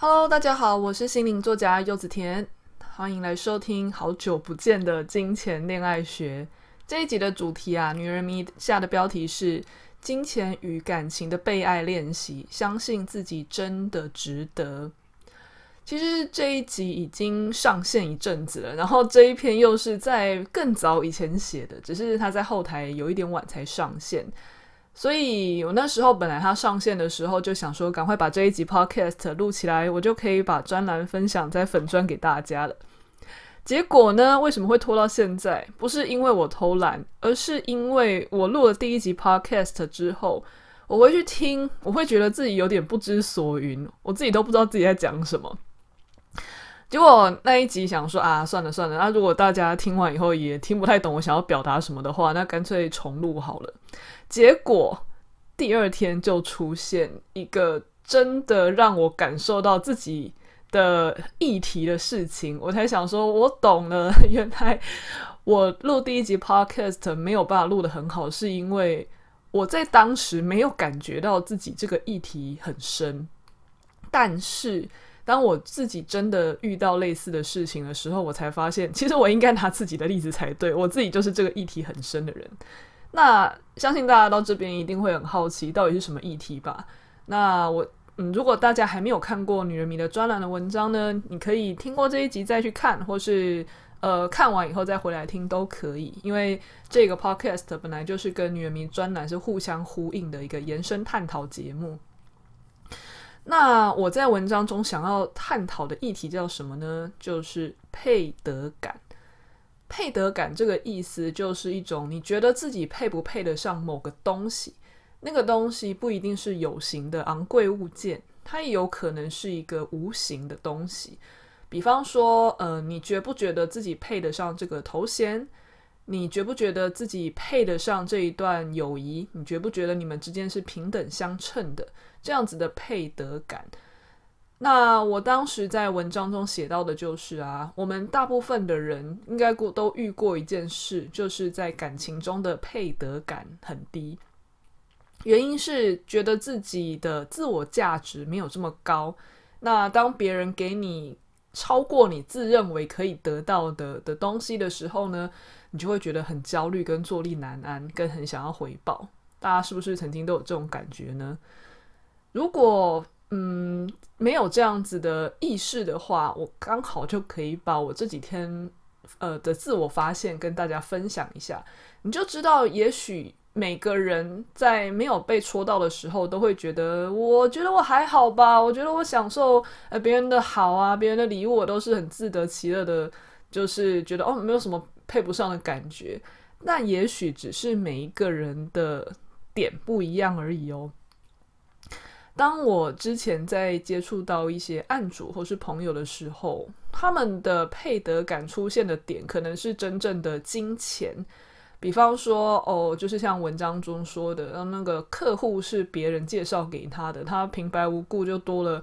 Hello，大家好，我是心灵作家柚子甜，欢迎来收听好久不见的金钱恋爱学这一集的主题啊，女人迷下的标题是“金钱与感情的被爱练习”，相信自己真的值得。其实这一集已经上线一阵子了，然后这一篇又是在更早以前写的，只是它在后台有一点晚才上线。所以我那时候本来它上线的时候就想说，赶快把这一集 podcast 录起来，我就可以把专栏分享在粉专给大家了。结果呢，为什么会拖到现在？不是因为我偷懒，而是因为我录了第一集 podcast 之后，我回去听，我会觉得自己有点不知所云，我自己都不知道自己在讲什么。结果那一集想说啊，算了算了，那如果大家听完以后也听不太懂我想要表达什么的话，那干脆重录好了。结果第二天就出现一个真的让我感受到自己的议题的事情，我才想说，我懂了，原来我录第一集 podcast 没有办法录得很好，是因为我在当时没有感觉到自己这个议题很深，但是。当我自己真的遇到类似的事情的时候，我才发现，其实我应该拿自己的例子才对。我自己就是这个议题很深的人。那相信大家到这边一定会很好奇，到底是什么议题吧？那我嗯，如果大家还没有看过《女人迷》的专栏的文章呢，你可以听过这一集再去看，或是呃看完以后再回来听都可以。因为这个 podcast 本来就是跟《女人迷》专栏是互相呼应的一个延伸探讨节目。那我在文章中想要探讨的议题叫什么呢？就是配得感。配得感这个意思就是一种你觉得自己配不配得上某个东西，那个东西不一定是有形的昂贵物件，它也有可能是一个无形的东西。比方说，呃，你觉不觉得自己配得上这个头衔？你觉不觉得自己配得上这一段友谊？你觉不觉得你们之间是平等相称的？这样子的配得感，那我当时在文章中写到的就是啊，我们大部分的人应该过都遇过一件事，就是在感情中的配得感很低，原因是觉得自己的自我价值没有这么高。那当别人给你超过你自认为可以得到的的东西的时候呢，你就会觉得很焦虑，跟坐立难安，跟很想要回报。大家是不是曾经都有这种感觉呢？如果嗯没有这样子的意识的话，我刚好就可以把我这几天呃的自我发现跟大家分享一下，你就知道，也许每个人在没有被戳到的时候，都会觉得，我觉得我还好吧，我觉得我享受呃别人的好啊，别人的礼物我都是很自得其乐的，就是觉得哦没有什么配不上的感觉，那也许只是每一个人的点不一样而已哦。当我之前在接触到一些案主或是朋友的时候，他们的配得感出现的点可能是真正的金钱，比方说哦，就是像文章中说的，让那个客户是别人介绍给他的，他平白无故就多了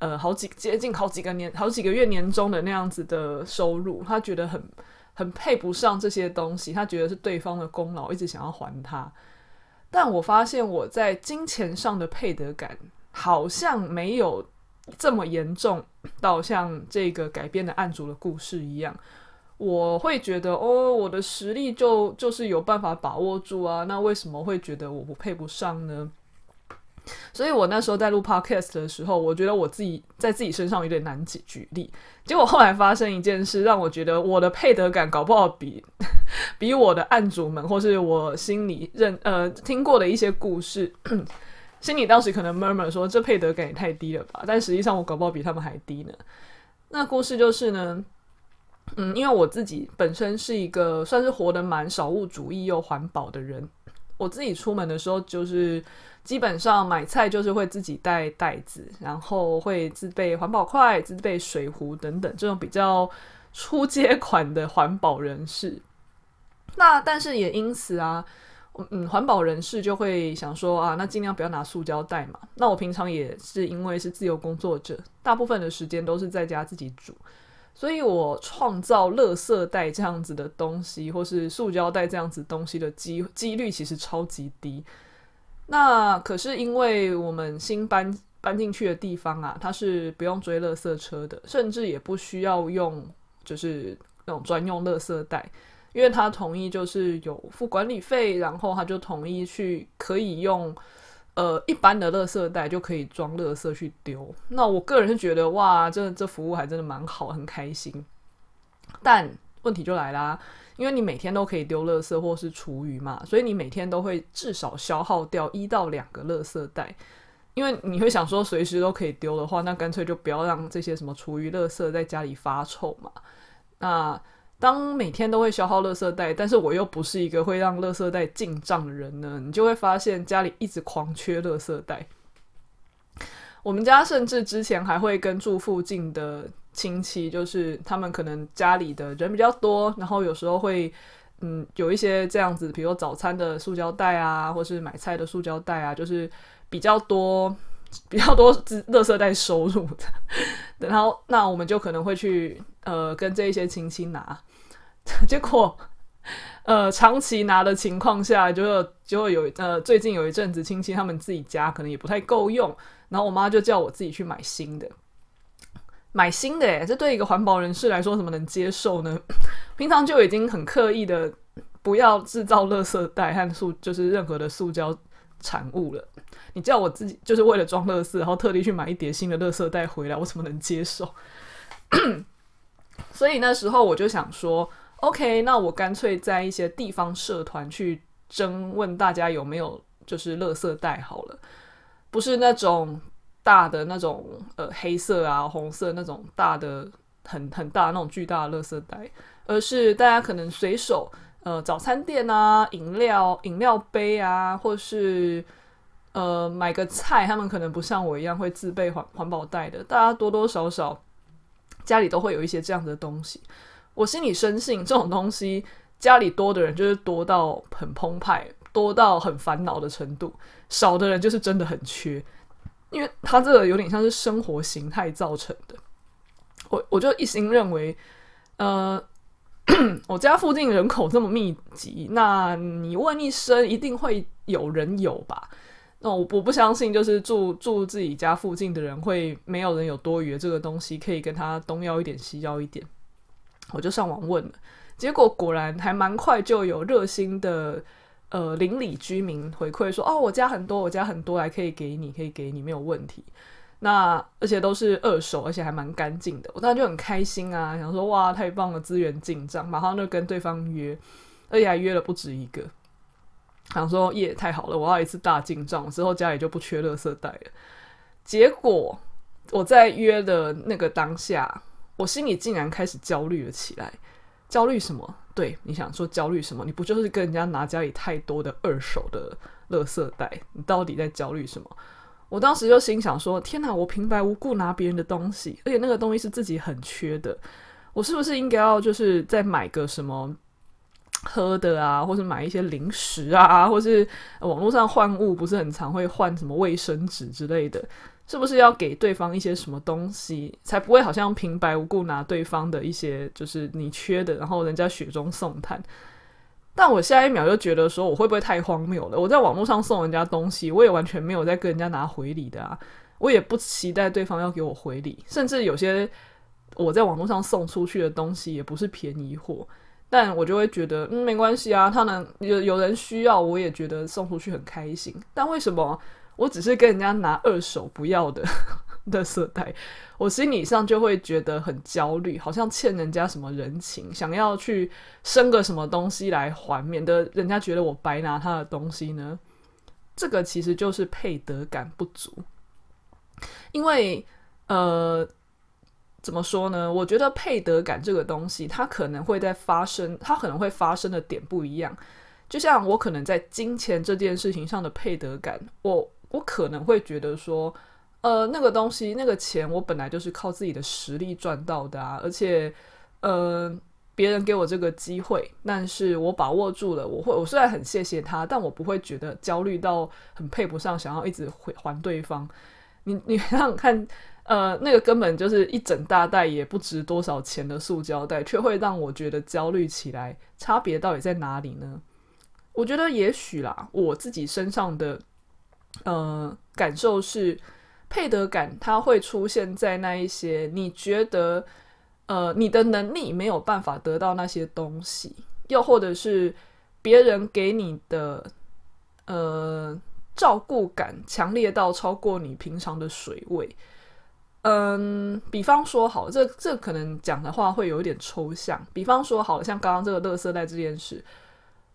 呃好几接近好几个年好几个月年终的那样子的收入，他觉得很很配不上这些东西，他觉得是对方的功劳，一直想要还他。但我发现我在金钱上的配得感好像没有这么严重到像这个改编的案主的故事一样，我会觉得哦，我的实力就就是有办法把握住啊，那为什么会觉得我不配不上呢？所以我那时候在录 podcast 的时候，我觉得我自己在自己身上有点难举举例，结果后来发生一件事，让我觉得我的配得感搞不好比。比我的案主们，或是我心里认呃听过的一些故事，心里当时可能 murmur 说，这配得感也太低了吧，但实际上我搞不好比他们还低呢。那故事就是呢，嗯，因为我自己本身是一个算是活得蛮少物主义又环保的人，我自己出门的时候就是基本上买菜就是会自己带袋子，然后会自备环保筷、自备水壶等等这种比较出街款的环保人士。那但是也因此啊，嗯，环保人士就会想说啊，那尽量不要拿塑胶袋嘛。那我平常也是因为是自由工作者，大部分的时间都是在家自己煮，所以我创造垃圾袋这样子的东西，或是塑胶袋这样子东西的机几率其实超级低。那可是因为我们新搬搬进去的地方啊，它是不用追垃圾车的，甚至也不需要用就是那种专用垃圾袋，因为他同意就是有付管理费，然后他就同意去可以用呃一般的垃圾袋就可以装垃圾去丢。那我个人是觉得哇，这这服务还真的蛮好，很开心。但问题就来啦，因为你每天都可以丢垃圾或是厨余嘛，所以你每天都会至少消耗掉一到两个垃圾袋。因为你会想说随时都可以丢的话，那干脆就不要让这些什么厨余、垃圾在家里发臭嘛。那当每天都会消耗垃圾袋，但是我又不是一个会让垃圾袋进账的人呢，你就会发现家里一直狂缺垃圾袋。我们家甚至之前还会跟住附近的亲戚，就是他们可能家里的人比较多，然后有时候会嗯有一些这样子，比如早餐的塑胶袋啊，或是买菜的塑胶袋啊，就是。比较多，比较多是垃圾袋收入的，然后那我们就可能会去呃跟这一些亲戚拿，结果呃长期拿的情况下就，就就会有呃最近有一阵子亲戚他们自己家可能也不太够用，然后我妈就叫我自己去买新的，买新的诶，这对一个环保人士来说怎么能接受呢？平常就已经很刻意的不要制造垃圾袋和塑，就是任何的塑胶产物了。你叫我自己就是为了装垃圾，然后特地去买一叠新的垃圾袋回来，我怎么能接受？所以那时候我就想说，OK，那我干脆在一些地方社团去征问大家有没有就是垃圾袋好了，不是那种大的那种呃黑色啊红色那种大的很很大那种巨大的垃圾袋，而是大家可能随手呃早餐店啊饮料饮料杯啊或是。呃，买个菜，他们可能不像我一样会自备环环保袋的。大家多多少少家里都会有一些这样的东西。我心里深信，这种东西家里多的人就是多到很澎湃，多到很烦恼的程度；少的人就是真的很缺，因为他这个有点像是生活形态造成的。我我就一心认为，呃，我家附近人口这么密集，那你问一声，一定会有人有吧？那我我不相信，就是住住自己家附近的人会没有人有多余的这个东西，可以跟他东要一点西要一点。我就上网问了，结果果然还蛮快就有热心的呃邻里居民回馈说，哦，我家很多，我家很多，还可以给你，可以给你，没有问题。那而且都是二手，而且还蛮干净的，我当时就很开心啊，想说哇，太棒了，资源进账，马上就跟对方约，而且还约了不止一个。想说耶，太好了，我要一次大进账，之后家里就不缺垃圾袋了。结果我在约的那个当下，我心里竟然开始焦虑了起来。焦虑什么？对，你想说焦虑什么？你不就是跟人家拿家里太多的二手的垃圾袋？你到底在焦虑什么？我当时就心想说：天哪，我平白无故拿别人的东西，而且那个东西是自己很缺的，我是不是应该要就是再买个什么？喝的啊，或是买一些零食啊，或是网络上换物，不是很常会换什么卫生纸之类的，是不是要给对方一些什么东西，才不会好像平白无故拿对方的一些就是你缺的，然后人家雪中送炭？但我下一秒就觉得说，我会不会太荒谬了？我在网络上送人家东西，我也完全没有在跟人家拿回礼的啊，我也不期待对方要给我回礼，甚至有些我在网络上送出去的东西也不是便宜货。但我就会觉得，嗯，没关系啊，他能有有人需要，我也觉得送出去很开心。但为什么我只是跟人家拿二手不要的垃圾袋，我心理上就会觉得很焦虑，好像欠人家什么人情，想要去生个什么东西来还，免得人家觉得我白拿他的东西呢？这个其实就是配得感不足，因为呃。怎么说呢？我觉得配得感这个东西，它可能会在发生，它可能会发生的点不一样。就像我可能在金钱这件事情上的配得感，我我可能会觉得说，呃，那个东西，那个钱，我本来就是靠自己的实力赚到的啊，而且，呃，别人给我这个机会，但是我把握住了，我会，我虽然很谢谢他，但我不会觉得焦虑到很配不上，想要一直还还对方。你你想想看。呃，那个根本就是一整大袋也不值多少钱的塑胶袋，却会让我觉得焦虑起来。差别到底在哪里呢？我觉得也许啦，我自己身上的呃感受是，配得感它会出现在那一些你觉得呃你的能力没有办法得到那些东西，又或者是别人给你的呃照顾感强烈到超过你平常的水位。嗯，比方说好，这这可能讲的话会有一点抽象。比方说好，像刚刚这个垃圾袋这件事，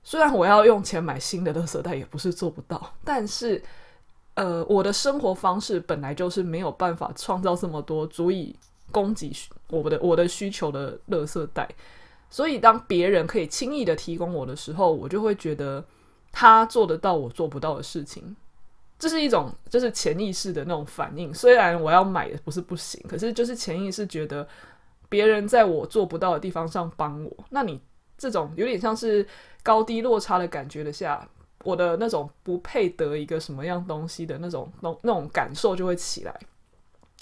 虽然我要用钱买新的垃圾袋，也不是做不到，但是呃，我的生活方式本来就是没有办法创造这么多足以供给我的我的需求的垃圾袋，所以当别人可以轻易的提供我的时候，我就会觉得他做得到我做不到的事情。这是一种就是潜意识的那种反应，虽然我要买的不是不行，可是就是潜意识觉得别人在我做不到的地方上帮我，那你这种有点像是高低落差的感觉的下，我的那种不配得一个什么样东西的那种那那种感受就会起来，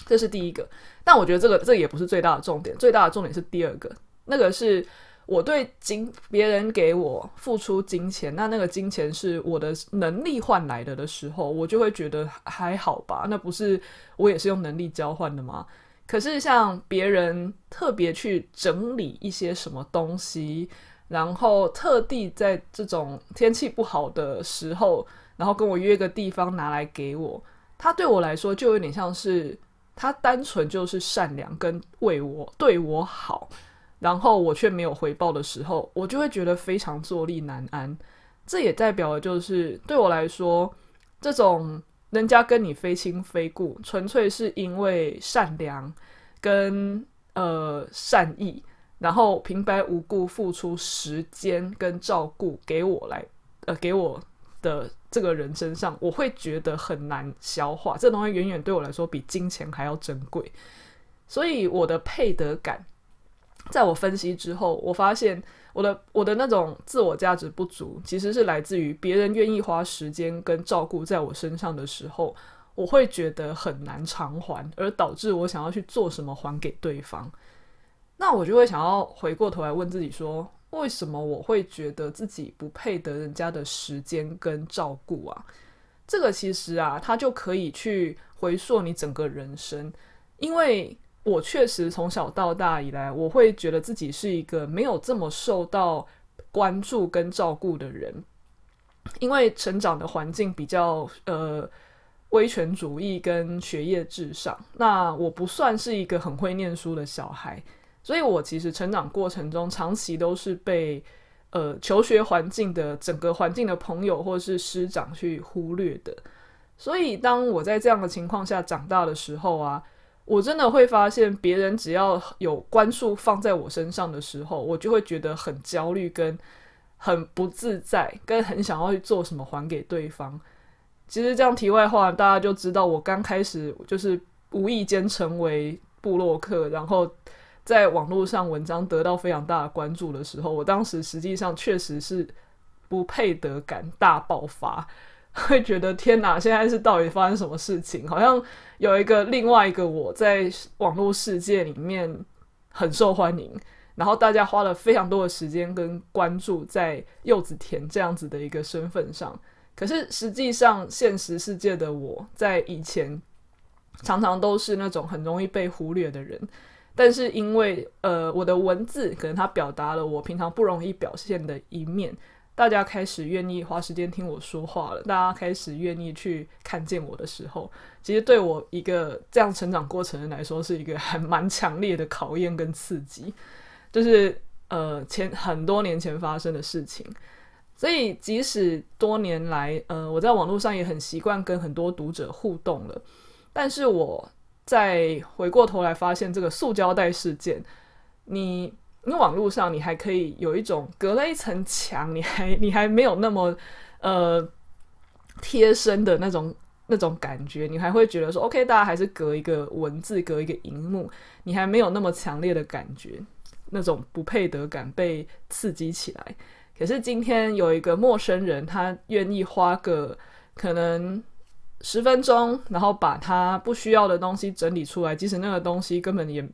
这是第一个。但我觉得这个这个也不是最大的重点，最大的重点是第二个，那个是。我对金别人给我付出金钱，那那个金钱是我的能力换来的的时候，我就会觉得还好吧。那不是我也是用能力交换的吗？可是像别人特别去整理一些什么东西，然后特地在这种天气不好的时候，然后跟我约个地方拿来给我，他对我来说就有点像是他单纯就是善良跟为我对我好。然后我却没有回报的时候，我就会觉得非常坐立难安。这也代表的就是对我来说，这种人家跟你非亲非故，纯粹是因为善良跟呃善意，然后平白无故付出时间跟照顾给我来呃给我的这个人身上，我会觉得很难消化。这东西远远对我来说比金钱还要珍贵，所以我的配得感。在我分析之后，我发现我的我的那种自我价值不足，其实是来自于别人愿意花时间跟照顾在我身上的时候，我会觉得很难偿还，而导致我想要去做什么还给对方。那我就会想要回过头来问自己说，为什么我会觉得自己不配得人家的时间跟照顾啊？这个其实啊，它就可以去回溯你整个人生，因为。我确实从小到大以来，我会觉得自己是一个没有这么受到关注跟照顾的人，因为成长的环境比较呃威权主义跟学业至上。那我不算是一个很会念书的小孩，所以我其实成长过程中长期都是被呃求学环境的整个环境的朋友或是师长去忽略的。所以当我在这样的情况下长大的时候啊。我真的会发现，别人只要有关注放在我身上的时候，我就会觉得很焦虑，跟很不自在，跟很想要去做什么还给对方。其实这样题外话，大家就知道，我刚开始就是无意间成为部落客，然后在网络上文章得到非常大的关注的时候，我当时实际上确实是不配得感大爆发。会觉得天哪，现在是到底发生什么事情？好像有一个另外一个我在网络世界里面很受欢迎，然后大家花了非常多的时间跟关注在柚子田这样子的一个身份上。可是实际上，现实世界的我在以前常常都是那种很容易被忽略的人，但是因为呃我的文字可能它表达了我平常不容易表现的一面。大家开始愿意花时间听我说话了，大家开始愿意去看见我的时候，其实对我一个这样成长过程来说，是一个还蛮强烈的考验跟刺激，就是呃前很多年前发生的事情。所以即使多年来，呃我在网络上也很习惯跟很多读者互动了，但是我再回过头来发现这个塑胶袋事件，你。因为网络上你还可以有一种隔了一层墙，你还你还没有那么呃贴身的那种那种感觉，你还会觉得说，OK，大家还是隔一个文字，隔一个荧幕，你还没有那么强烈的感觉，那种不配得感被刺激起来。可是今天有一个陌生人，他愿意花个可能十分钟，然后把他不需要的东西整理出来，即使那个东西根本也。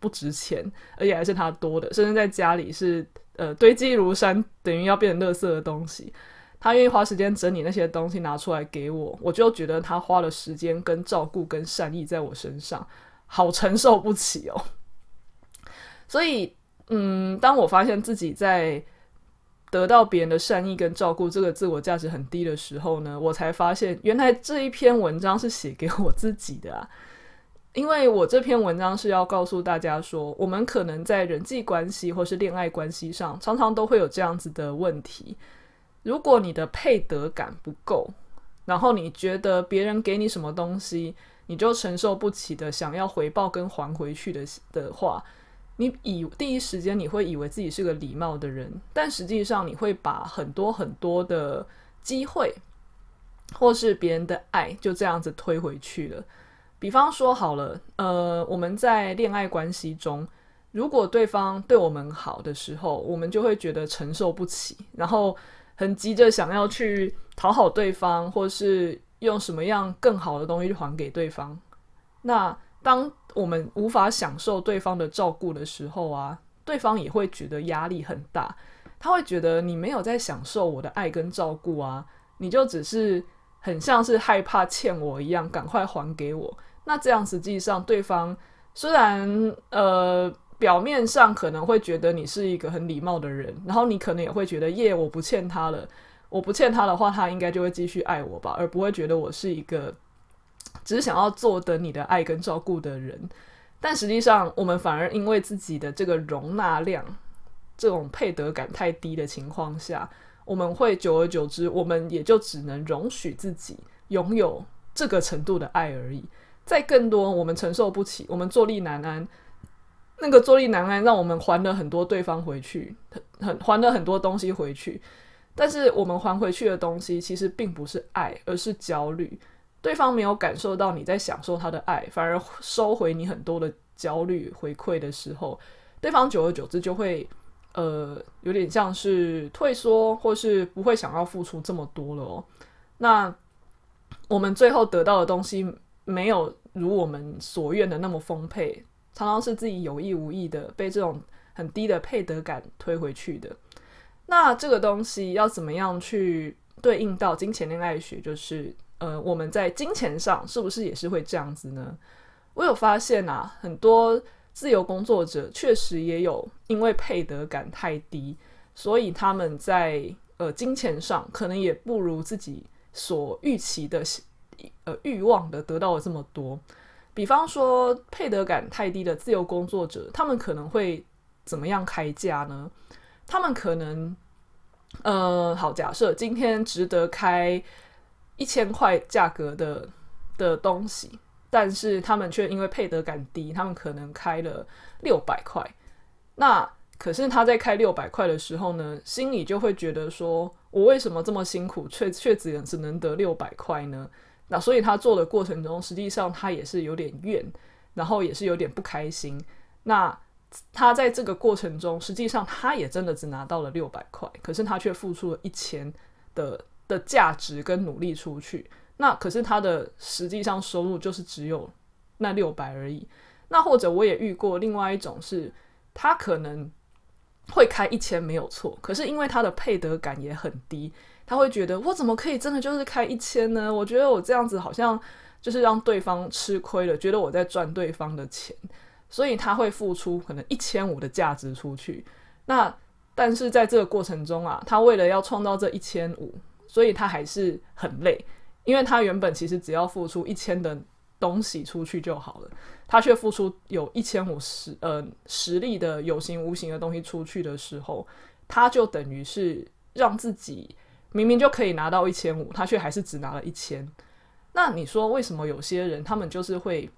不值钱，而且还是他多的，甚至在家里是呃堆积如山，等于要变成垃圾的东西。他愿意花时间整理那些东西拿出来给我，我就觉得他花了时间跟照顾跟善意在我身上，好承受不起哦。所以，嗯，当我发现自己在得到别人的善意跟照顾，这个自我价值很低的时候呢，我才发现原来这一篇文章是写给我自己的啊。因为我这篇文章是要告诉大家说，我们可能在人际关系或是恋爱关系上，常常都会有这样子的问题。如果你的配得感不够，然后你觉得别人给你什么东西，你就承受不起的，想要回报跟还回去的的话，你以第一时间你会以为自己是个礼貌的人，但实际上你会把很多很多的机会，或是别人的爱，就这样子推回去了。比方说好了，呃，我们在恋爱关系中，如果对方对我们好的时候，我们就会觉得承受不起，然后。很急着想要去讨好对方，或是用什么样更好的东西还给对方。那当我们无法享受对方的照顾的时候啊，对方也会觉得压力很大。他会觉得你没有在享受我的爱跟照顾啊，你就只是很像是害怕欠我一样，赶快还给我。那这样实际上对方虽然呃。表面上可能会觉得你是一个很礼貌的人，然后你可能也会觉得耶，我不欠他了，我不欠他的话，他应该就会继续爱我吧，而不会觉得我是一个只是想要坐等你的爱跟照顾的人。但实际上，我们反而因为自己的这个容纳量，这种配得感太低的情况下，我们会久而久之，我们也就只能容许自己拥有这个程度的爱而已。再更多，我们承受不起，我们坐立难安。那个坐立难安，让我们还了很多对方回去，很很还了很多东西回去。但是我们还回去的东西，其实并不是爱，而是焦虑。对方没有感受到你在享受他的爱，反而收回你很多的焦虑回馈的时候，对方久而久之就会呃有点像是退缩，或是不会想要付出这么多了哦。那我们最后得到的东西，没有如我们所愿的那么丰沛。常常是自己有意无意的被这种很低的配得感推回去的。那这个东西要怎么样去对应到金钱恋爱学？就是呃，我们在金钱上是不是也是会这样子呢？我有发现啊，很多自由工作者确实也有因为配得感太低，所以他们在呃金钱上可能也不如自己所预期的呃欲望的得到了这么多。比方说，配得感太低的自由工作者，他们可能会怎么样开价呢？他们可能，呃，好，假设今天值得开一千块价格的的东西，但是他们却因为配得感低，他们可能开了六百块。那可是他在开六百块的时候呢，心里就会觉得说，我为什么这么辛苦，却却只只能得六百块呢？那所以他做的过程中，实际上他也是有点怨，然后也是有点不开心。那他在这个过程中，实际上他也真的只拿到了六百块，可是他却付出了一千的的价值跟努力出去。那可是他的实际上收入就是只有那六百而已。那或者我也遇过另外一种是，他可能会开一千没有错，可是因为他的配得感也很低。他会觉得我怎么可以真的就是开一千呢？我觉得我这样子好像就是让对方吃亏了，觉得我在赚对方的钱，所以他会付出可能一千五的价值出去。那但是在这个过程中啊，他为了要创造这一千五，所以他还是很累，因为他原本其实只要付出一千的东西出去就好了，他却付出有一千五十呃实力的有形无形的东西出去的时候，他就等于是让自己。明明就可以拿到一千五，他却还是只拿了一千。那你说为什么有些人他们就是会，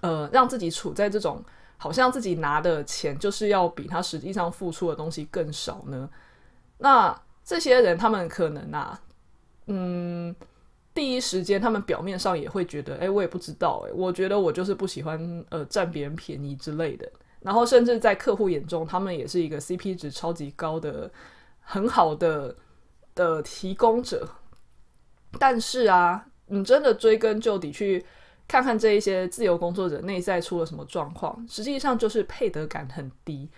呃，让自己处在这种好像自己拿的钱就是要比他实际上付出的东西更少呢？那这些人他们可能啊，嗯，第一时间他们表面上也会觉得，哎，我也不知道，哎，我觉得我就是不喜欢呃占别人便宜之类的。然后甚至在客户眼中，他们也是一个 CP 值超级高的很好的。的提供者，但是啊，你真的追根究底去看看这一些自由工作者内在出了什么状况，实际上就是配得感很低。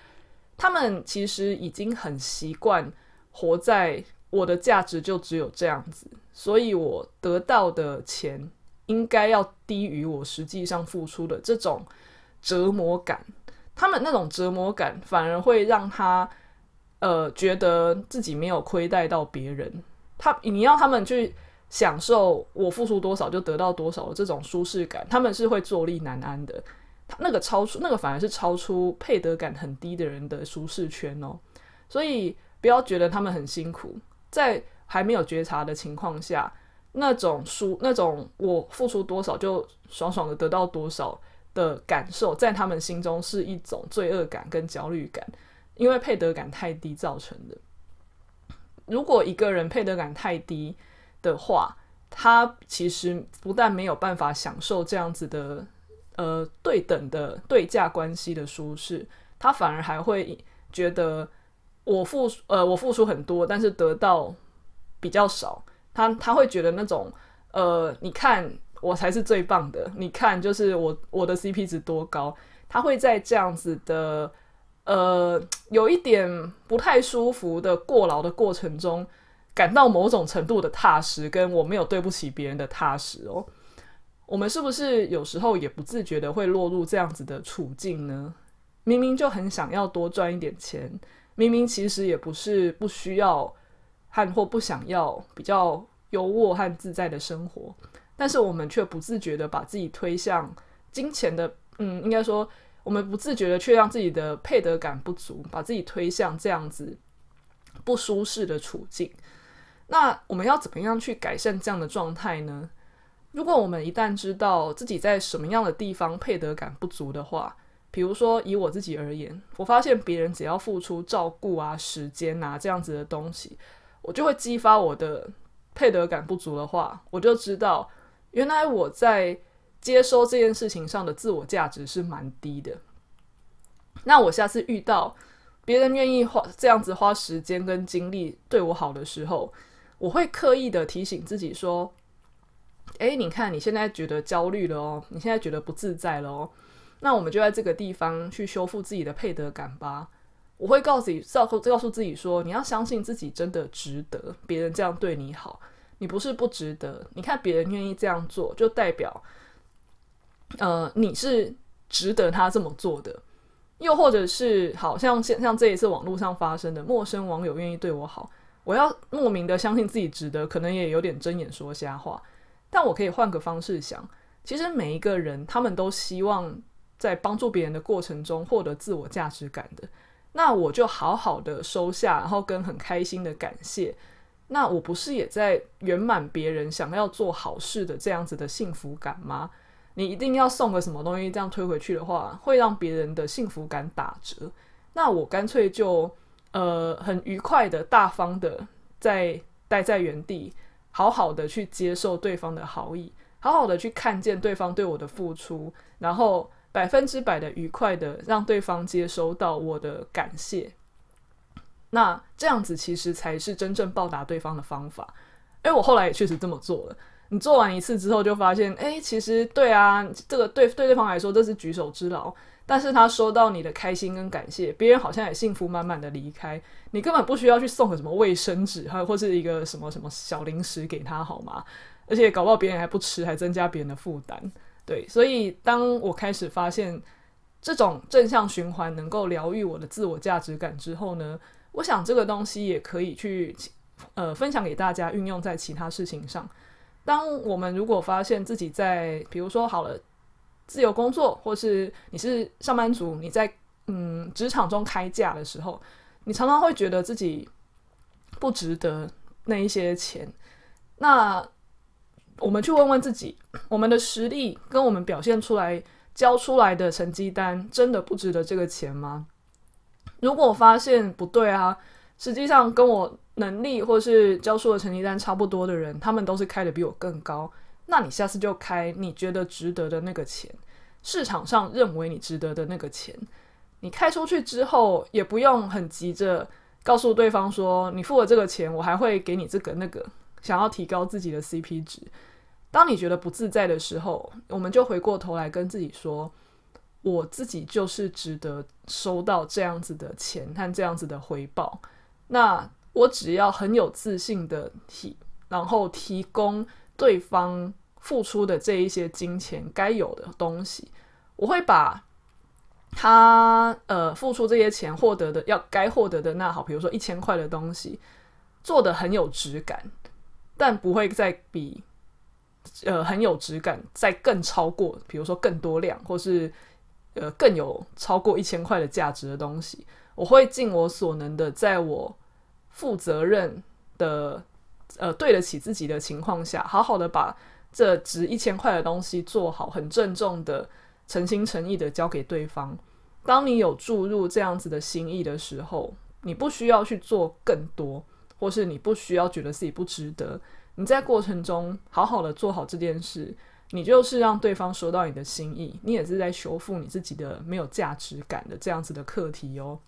他们其实已经很习惯活在我的价值就只有这样子，所以我得到的钱应该要低于我实际上付出的这种折磨感。他们那种折磨感反而会让他呃觉得自己没有亏待到别人。他你要他们去享受我付出多少就得到多少的这种舒适感，他们是会坐立难安的。他那个超出那个反而是超出配得感很低的人的舒适圈哦。所以不要觉得他们很辛苦，在还没有觉察的情况下，那种舒那种我付出多少就爽爽的得到多少的感受，在他们心中是一种罪恶感跟焦虑感，因为配得感太低造成的。如果一个人配得感太低的话，他其实不但没有办法享受这样子的呃对等的对价关系的舒适，他反而还会觉得我付呃我付出很多，但是得到比较少。他他会觉得那种呃，你看我才是最棒的，你看就是我我的 CP 值多高，他会在这样子的。呃，有一点不太舒服的过劳的过程中，感到某种程度的踏实，跟我没有对不起别人的踏实哦。我们是不是有时候也不自觉的会落入这样子的处境呢？明明就很想要多赚一点钱，明明其实也不是不需要和或不想要比较优渥和自在的生活，但是我们却不自觉的把自己推向金钱的，嗯，应该说。我们不自觉的却让自己的配得感不足，把自己推向这样子不舒适的处境。那我们要怎么样去改善这样的状态呢？如果我们一旦知道自己在什么样的地方配得感不足的话，比如说以我自己而言，我发现别人只要付出照顾啊、时间啊这样子的东西，我就会激发我的配得感不足的话，我就知道原来我在。接收这件事情上的自我价值是蛮低的。那我下次遇到别人愿意花这样子花时间跟精力对我好的时候，我会刻意的提醒自己说：“诶，你看你现在觉得焦虑了哦，你现在觉得不自在了哦，那我们就在这个地方去修复自己的配得感吧。”我会告诉自己，告诉告诉自己说：“你要相信自己真的值得别人这样对你好，你不是不值得。你看别人愿意这样做，就代表。”呃，你是值得他这么做的，又或者是好像像像这一次网络上发生的，陌生网友愿意对我好，我要莫名的相信自己值得，可能也有点睁眼说瞎话。但我可以换个方式想，其实每一个人他们都希望在帮助别人的过程中获得自我价值感的，那我就好好的收下，然后跟很开心的感谢，那我不是也在圆满别人想要做好事的这样子的幸福感吗？你一定要送个什么东西，这样推回去的话，会让别人的幸福感打折。那我干脆就呃很愉快的、大方的在待在原地，好好的去接受对方的好意，好好的去看见对方对我的付出，然后百分之百的愉快的让对方接收到我的感谢。那这样子其实才是真正报答对方的方法。因为我后来也确实这么做了。你做完一次之后，就发现，哎，其实对啊，这个对对对方来说这是举手之劳，但是他收到你的开心跟感谢，别人好像也幸福满满的离开，你根本不需要去送个什么卫生纸，还或是一个什么什么小零食给他，好吗？而且搞不好别人还不吃，还增加别人的负担。对，所以当我开始发现这种正向循环能够疗愈我的自我价值感之后呢，我想这个东西也可以去呃分享给大家，运用在其他事情上。当我们如果发现自己在，比如说好了，自由工作，或是你是上班族，你在嗯职场中开价的时候，你常常会觉得自己不值得那一些钱。那我们去问问自己，我们的实力跟我们表现出来、交出来的成绩单，真的不值得这个钱吗？如果发现不对啊，实际上跟我。能力或是交出的成绩单差不多的人，他们都是开的比我更高。那你下次就开你觉得值得的那个钱，市场上认为你值得的那个钱。你开出去之后，也不用很急着告诉对方说，你付了这个钱，我还会给你这个那个，想要提高自己的 CP 值。当你觉得不自在的时候，我们就回过头来跟自己说，我自己就是值得收到这样子的钱和这样子的回报。那。我只要很有自信的提，然后提供对方付出的这一些金钱该有的东西，我会把他呃付出这些钱获得的要该获得的那好，比如说一千块的东西，做得很有质感，但不会再比呃很有质感再更超过，比如说更多量或是呃更有超过一千块的价值的东西，我会尽我所能的在我。负责任的，呃，对得起自己的情况下，好好的把这值一千块的东西做好，很郑重的、诚心诚意的交给对方。当你有注入这样子的心意的时候，你不需要去做更多，或是你不需要觉得自己不值得。你在过程中好好的做好这件事，你就是让对方收到你的心意，你也是在修复你自己的没有价值感的这样子的课题哦。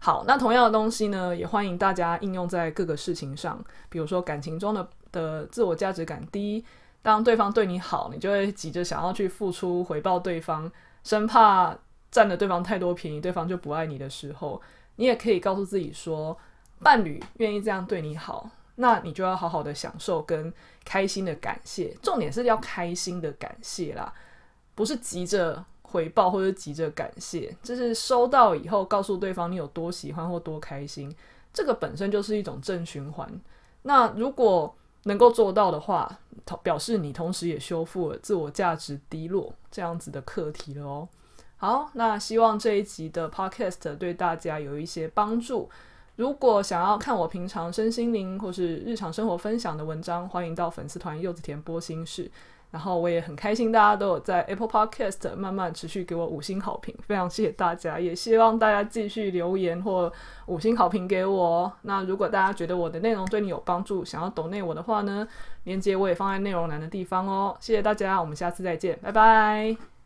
好，那同样的东西呢，也欢迎大家应用在各个事情上，比如说感情中的的自我价值感低，当对方对你好，你就会急着想要去付出回报对方，生怕占了对方太多便宜，对方就不爱你的时候，你也可以告诉自己说，伴侣愿意这样对你好，那你就要好好的享受跟开心的感谢，重点是要开心的感谢啦，不是急着。回报或者急着感谢，就是收到以后告诉对方你有多喜欢或多开心，这个本身就是一种正循环。那如果能够做到的话，表示你同时也修复了自我价值低落这样子的课题了哦。好，那希望这一集的 Podcast 对大家有一些帮助。如果想要看我平常身心灵或是日常生活分享的文章，欢迎到粉丝团柚子甜播心事。然后我也很开心，大家都有在 Apple Podcast 慢慢持续给我五星好评，非常谢谢大家，也希望大家继续留言或五星好评给我。那如果大家觉得我的内容对你有帮助，想要抖内我的话呢，链接我也放在内容栏的地方哦。谢谢大家，我们下次再见，拜拜。